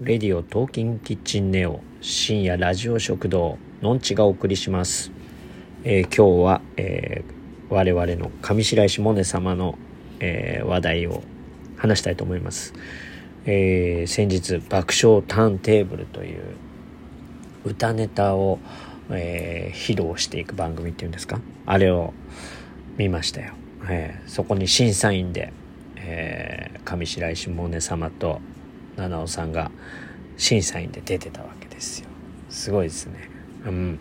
レディオトーキンキッチンネオ深夜ラジオ食堂のんちがお送りします、えー、今日は、えー、我々の上白石萌音様の、えー、話題を話したいと思います、えー、先日爆笑ターンテーブルという歌ネタを、えー、披露していく番組っていうんですか？あれを見ましたよ、えー、そこに審査員で、えー、上白石萌音様と七尾さんが審査員で出てたわけですよ。すごいですね。うん。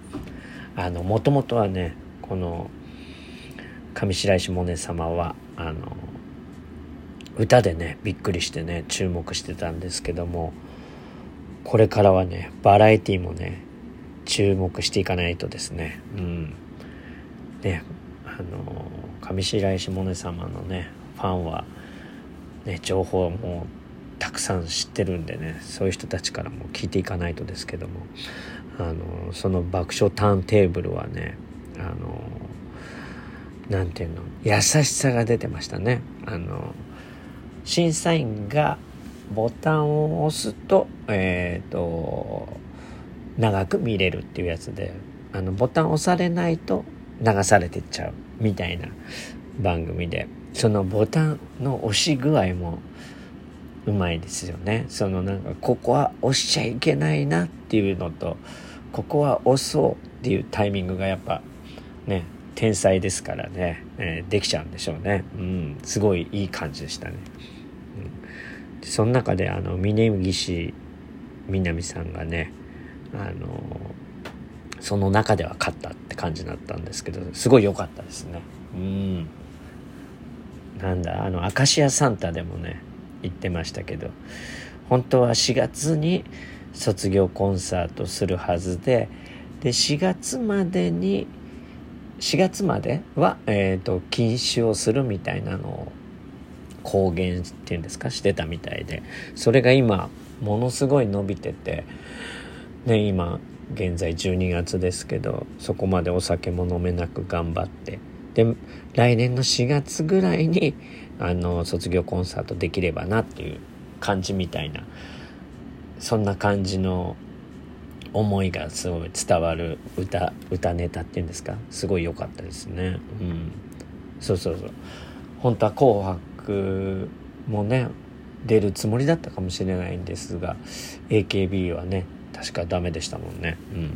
あのもともとはねこの上白石萌音様はあの歌でねびっくりしてね注目してたんですけどもこれからはねバラエティもね注目していかないとですね。うん。ねあの上白石萌音様のねファンはね情報もくさん知ってるんでねそういう人たちからも聞いていかないとですけどもあのその爆笑ターンテーブルはねあのなんていうの優しさが出てましたね。あの審査員がボタンを押すとえっ、ー、と長く見れるっていうやつであのボタン押されないと流されてっちゃうみたいな番組でそのボタンの押し具合もうまいですよね。そのなんかここは押しちゃいけないなっていうのとここは押そうっていうタイミングがやっぱね天才ですからね、えー、できちゃうんでしょうね。うん。すごいいい感じでしたね、うん、その中であの峯岸みなみさんがねあのその中では勝ったって感じだったんですけどすごい良かったですね。うん。なんだあのアカシアサンタでもね言ってましたけど本当は4月に卒業コンサートするはずでで4月までに4月までは、えーと、禁止をするみたいなのを公言っていうんですかしてたみたいでそれが今ものすごい伸びてて、ね、今現在12月ですけどそこまでお酒も飲めなく頑張ってで来年の4月ぐらいにあの卒業コンサートできればなっていう感じみたいなそんな感じの思いがすごい伝わる歌歌ネタっていうんですか？すごい良かったですね。うん。そうそうそう。本当は「紅白」もね出るつもりだったかもしれないんですが AKB はね確かダメでしたもんね。うん、うん、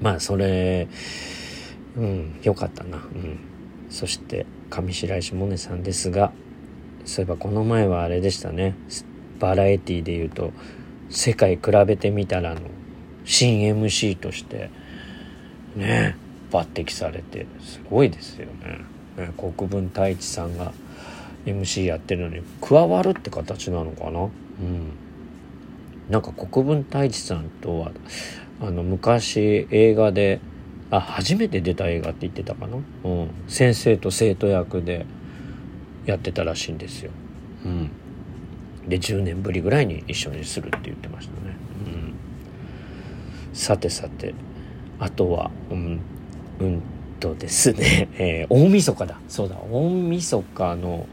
まあそれうん。良かったな。うん。そして上白石萌音さんですがそういえばこの前はあれでしたね。バラエティで言うと「世界比べてみたら」の新 MC としてね抜擢されてすごいですよね。ね国分太一さんが MC やってるのに加わるって形なのかな？うん。なんか国分太一さんとはあの昔映画であ初めて出た映画って言ってたかな、うん、先生と生徒役でやってたらしいんですよ、うん、で10年ぶりぐらいに一緒にするって言ってましたね、うん、さてさてあとはうんうんとですね、えー、大晦日だ。そうだ。大晦日の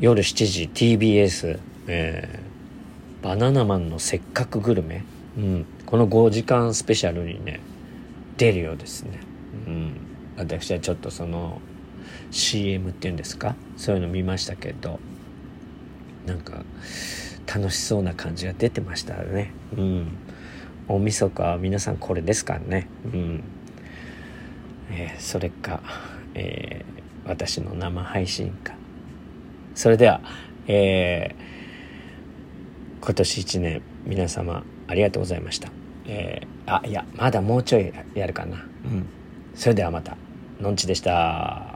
夜7時 TBS、えー、バナナマンのせっかくグルメ、うん、この5時間スペシャルにね出るようですね。うん、私はちょっとその CM っていうんですか？そういうの見ましたけどなんか楽しそうな感じが出てましたね。うん。大晦日は皆さんこれですからね。うん。えー、それか、えー、私の生配信か。それでは、えー、今年一年皆様ありがとうございました。えー、あいやまだもうちょいやるかな。うん。それではまた。のんちでした。